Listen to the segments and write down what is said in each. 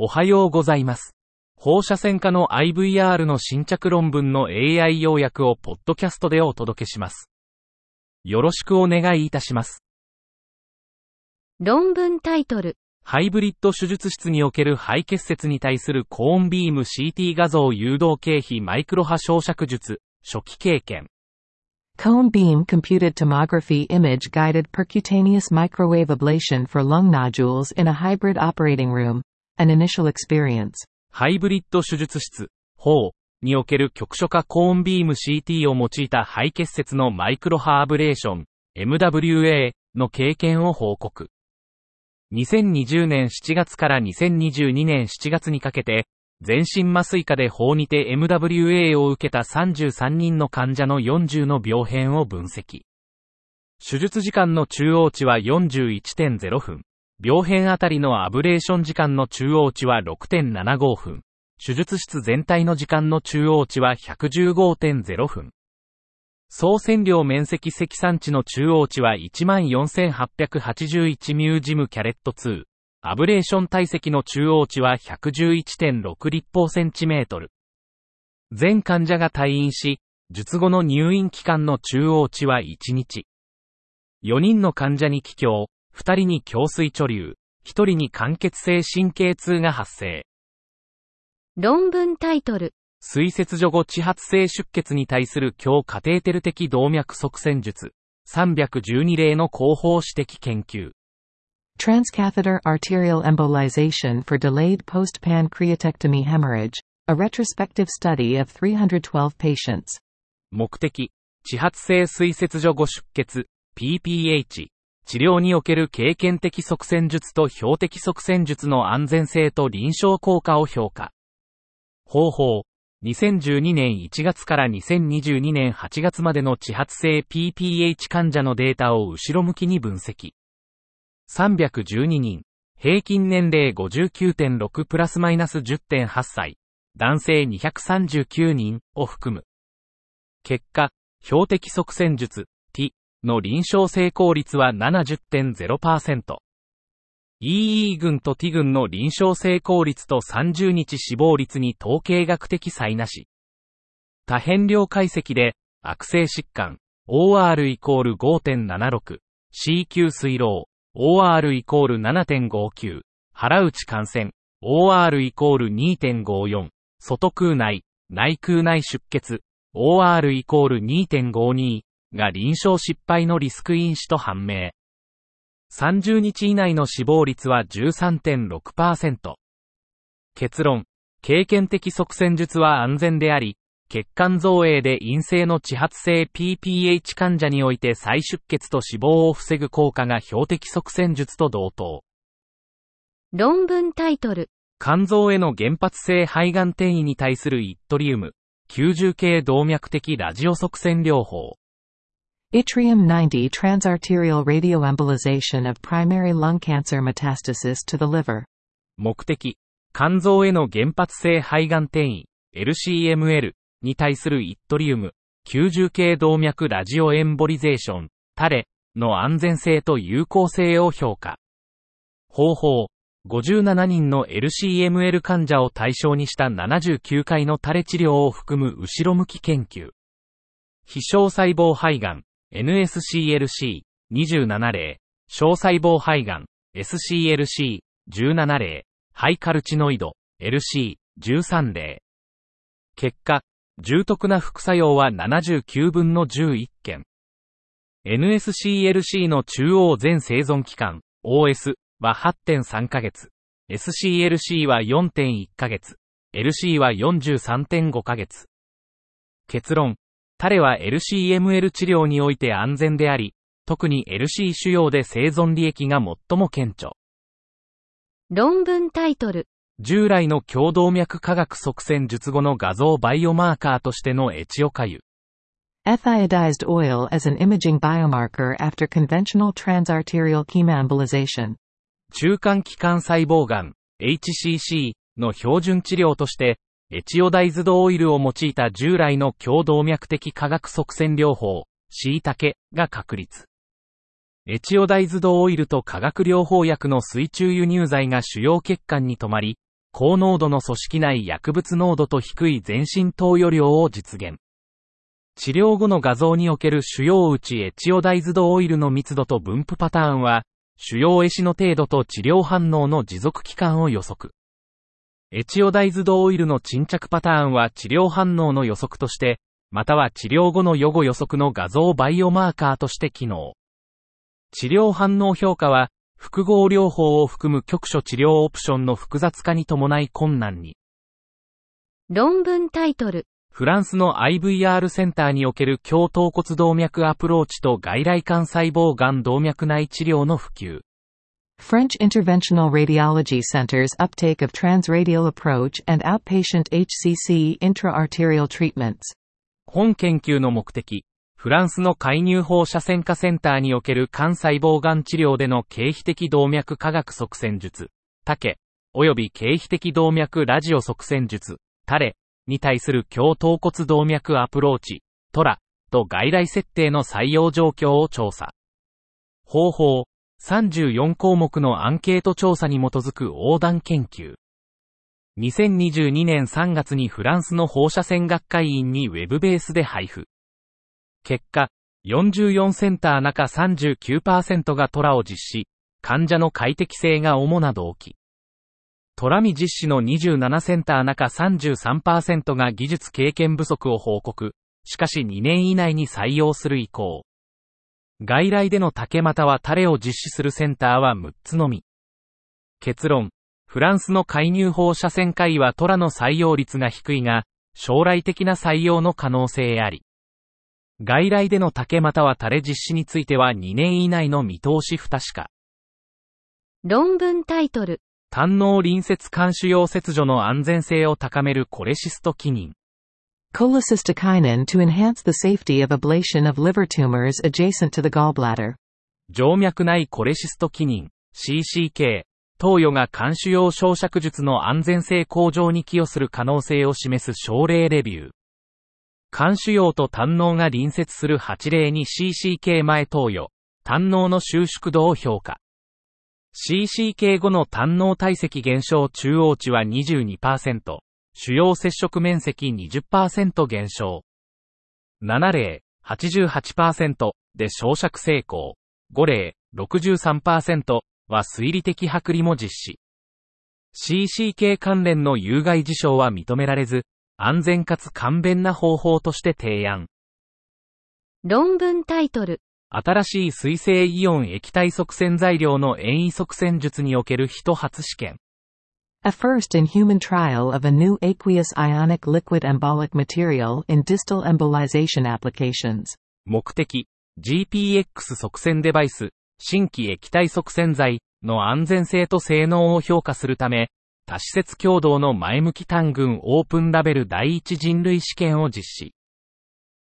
おはようございます。放射線科の IVR の新着論文の AI 要約をポッドキャストでお届けします。よろしくお願いいたします。論文タイトル。ハイブリッド手術室における肺結節に対するコーンビーム CT 画像誘導経費マイクロ波焼灼術、初期経験。Cone beam computed tomography image guided percutaneous microwave ablation for lung nodules in a hybrid operating room. An initial experience. ハイブリッド手術室、法における局所化コーンビーム CT を用いた肺結節のマイクロハアブレーション、MWA の経験を報告。2020年7月から2022年7月にかけて、全身麻酔科で法にて MWA を受けた33人の患者の40の病変を分析。手術時間の中央値は41.0分。病変あたりのアブレーション時間の中央値は6.75分。手術室全体の時間の中央値は115.0分。総線量面積積算値の中央値は14,881ミュージムキャレット2。アブレーション体積の中央値は111.6立方センチメートル。全患者が退院し、術後の入院期間の中央値は1日。4人の患者に気胸、2人に胸水貯留、1人に間欠性神経痛が発生。論文タイトル。水切除後地発性出血に対する強カテーテル的動脈側線術。312例の広報指摘研究。Transcatheter arterial embolization for delayed post-pancreatectomy hemorrhage. A retrospective study of 312 patients. 目的、地発性水切除後出血、PPH。治療における経験的側線術と標的側線術の安全性と臨床効果を評価。方法。2012年1月から2022年8月までの地発性 PPH 患者のデータを後ろ向きに分析。312人。平均年齢59.6プラスマイナス10.8歳。男性239人を含む。結果、標的側線術の臨床成功率は70.0%。EE 群と T 群の臨床成功率と30日死亡率に統計学的差異なし。多変量解析で、悪性疾患、OR イコール5.76、CQ 水漏、OR イコール7.59、腹打ち感染、OR イコール2.54、外空内、内空内出血、OR イコール2.52が臨床失敗のリスク因子と判明。30日以内の死亡率は13.6%。結論。経験的側線術は安全であり、血管造影で陰性の地発性 PPH 患者において再出血と死亡を防ぐ効果が標的側線術と同等。論文タイトル。肝臓への原発性肺がん転移に対するイットリウム、90系動脈的ラジオ側線療法。Yttrium 90 transarterial radioembolization of primary lung cancer metastasis to the liver. 目的、肝臓への原発性肺がん転移、LCML に対するイットリウム、90系動脈ラジオエンボリゼーション、タレの安全性と有効性を評価。方法、57人の LCML 患者を対象にした79回のタレ治療を含む後ろ向き研究。非小細胞肺がん、NSCLC27 例、小細胞肺がん、SCLC17 例、ハイカルチノイド、LC13 例。結果、重篤な副作用は79分の11件。NSCLC の中央全生存期間、OS は8.3ヶ月。SCLC は4.1ヶ月。LC は43.5ヶ月。結論。タレは LCML 治療において安全であり、特に LC 腫瘍で生存利益が最も顕著。論文タイトル。従来の強動脈化学側線術後の画像バイオマーカーとしてのエチオカユ。Ethiodized oil as an imaging biomarker after conventional transarterial chemoembolization. 中間気管細胞がん、HCC の標準治療として、エチオダイズドオイルを用いた従来の強動脈的化学側線療法、シイタケが確立。エチオダイズドオイルと化学療法薬の水中輸入剤が主要血管に止まり、高濃度の組織内薬物濃度と低い全身投与量を実現。治療後の画像における主要内エチオダイズドオイルの密度と分布パターンは、主要エシの程度と治療反応の持続期間を予測。エチオダイズドオイルの沈着パターンは治療反応の予測として、または治療後の予後予測の画像バイオマーカーとして機能。治療反応評価は、複合療法を含む局所治療オプションの複雑化に伴い困難に。論文タイトル。フランスの IVR センターにおける強頭骨動脈アプローチと外来幹細胞がん動脈内治療の普及。French Interventional Radiology Center's uptake of transradial approach and outpatient HCC intraarterial treatments. 本研究の目的、フランスの介入放射線科センターにおける幹細胞がん治療での経皮的動脈科学側線術、竹、及び経皮的動脈ラジオ側線術、タレ、に対する強頭骨動脈アプローチ、トラ、と外来設定の採用状況を調査。方法、34項目のアンケート調査に基づく横断研究。2022年3月にフランスの放射線学会員にウェブベースで配布。結果、44センター中39%がトラを実施、患者の快適性が主な動機。トラミ実施の27センター中33%が技術経験不足を報告。しかし2年以内に採用する意向。外来での竹股はタレを実施するセンターは6つのみ。結論。フランスの介入放射線科医はトラの採用率が低いが、将来的な採用の可能性あり。外来での竹股はタレ実施については2年以内の見通し不確か。論文タイトル。胆脳隣接監視用切除の安全性を高めるコレシストキニン。Cholecystokinin to enhance the safety of ablation of liver tumors adjacent to the gallbladder. 静脈内コレシストキニン、CCK、投与が監視用焼灼術の安全性向上に寄与する可能性を示す症例レビュー。肝腫瘍と胆脳が隣接する8例に CCK 前投与、胆脳の収縮度を評価。CCK 後の胆脳体積減少中央値は22%、主要接触面積20%減少。7例、88%で焼灼成功。5例、63%は推理的剥離も実施。CCK 関連の有害事象は認められず、安全かつ簡便な方法として提案。論文タイトル。新しい水性イオン液体側線材料の遠位側線術における人初試験。A first in human trial of a new aqueous ionic liquid embolic material in distal embolization applications. 目的、GPX 側線デバイス、新規液体側線材の安全性と性能を評価するため、多施設共同の前向き単群オープンラベル第一人類試験を実施。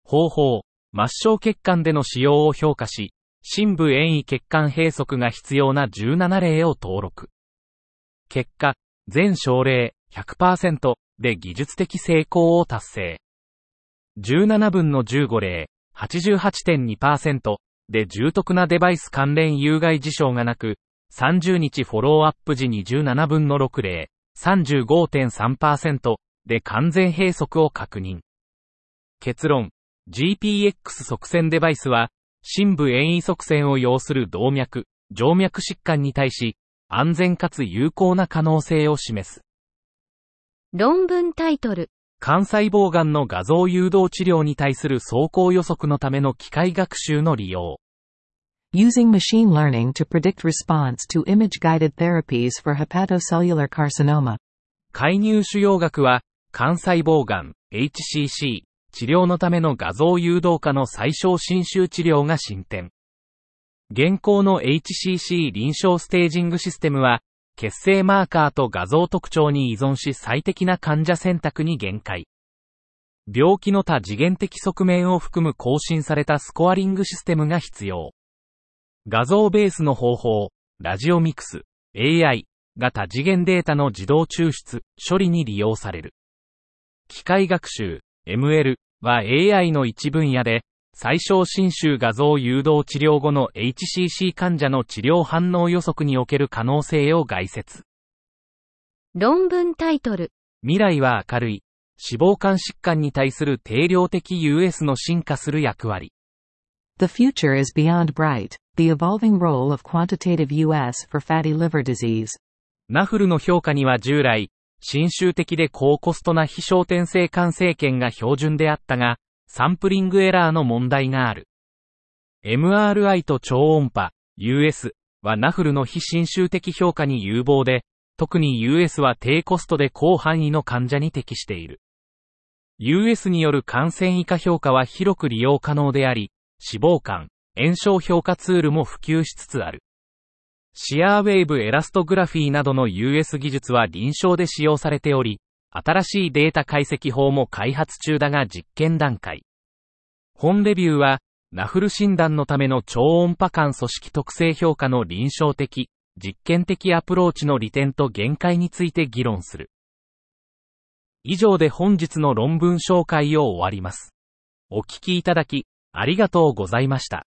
方法、末梢血管での使用を評価し、深部遠位血管閉塞が必要な17例を登録。結果、全症例100%で技術的成功を達成。17分の15例88.2%で重篤なデバイス関連有害事象がなく、30日フォローアップ時27分の6例35.3%で完全閉塞を確認。結論、GPX 側線デバイスは、深部遠位側線を要する動脈、静脈疾患に対し、安全かつ有効な可能性を示す。論文タイトル。幹細胞癌の画像誘導治療に対する走行予測のための機械学習の利用。Using machine learning to predict response to image-guided therapies for hepatocellular carcinoma. 介入腫瘍学は、幹細胞癌、HCC、治療のための画像誘導化の最小侵襲治療が進展。現行の HCC 臨床ステージングシステムは、血清マーカーと画像特徴に依存し最適な患者選択に限界。病気の多次元的側面を含む更新されたスコアリングシステムが必要。画像ベースの方法、ラジオミクス、AI が多次元データの自動抽出、処理に利用される。機械学習、ML は AI の一分野で、最小侵襲画像誘導治療後の HCC 患者の治療反応予測における可能性を概説。論文タイトル、未来は明るい。脂肪肝疾患に対する定量的 US の進化する役割。The future is beyond bright. The evolving role of quantitative US for fatty liver disease. ナフルの評価には従来、侵襲的で高コストな非焦点性肝生検が標準であったが、サンプリングエラーの問題がある。MRI と超音波、US はナフルの非侵襲的評価に有望で、特に US は低コストで広範囲の患者に適している。US による感染以下評価は広く利用可能であり、脂肪肝、炎症評価ツールも普及しつつある。シアーウェーブエラストグラフィーなどの US 技術は臨床で使用されており、新しいデータ解析法も開発中だが実験段階。本レビューは、ナフル診断のための超音波間組織特性評価の臨床的、実験的アプローチの利点と限界について議論する。以上で本日の論文紹介を終わります。お聞きいただき、ありがとうございました。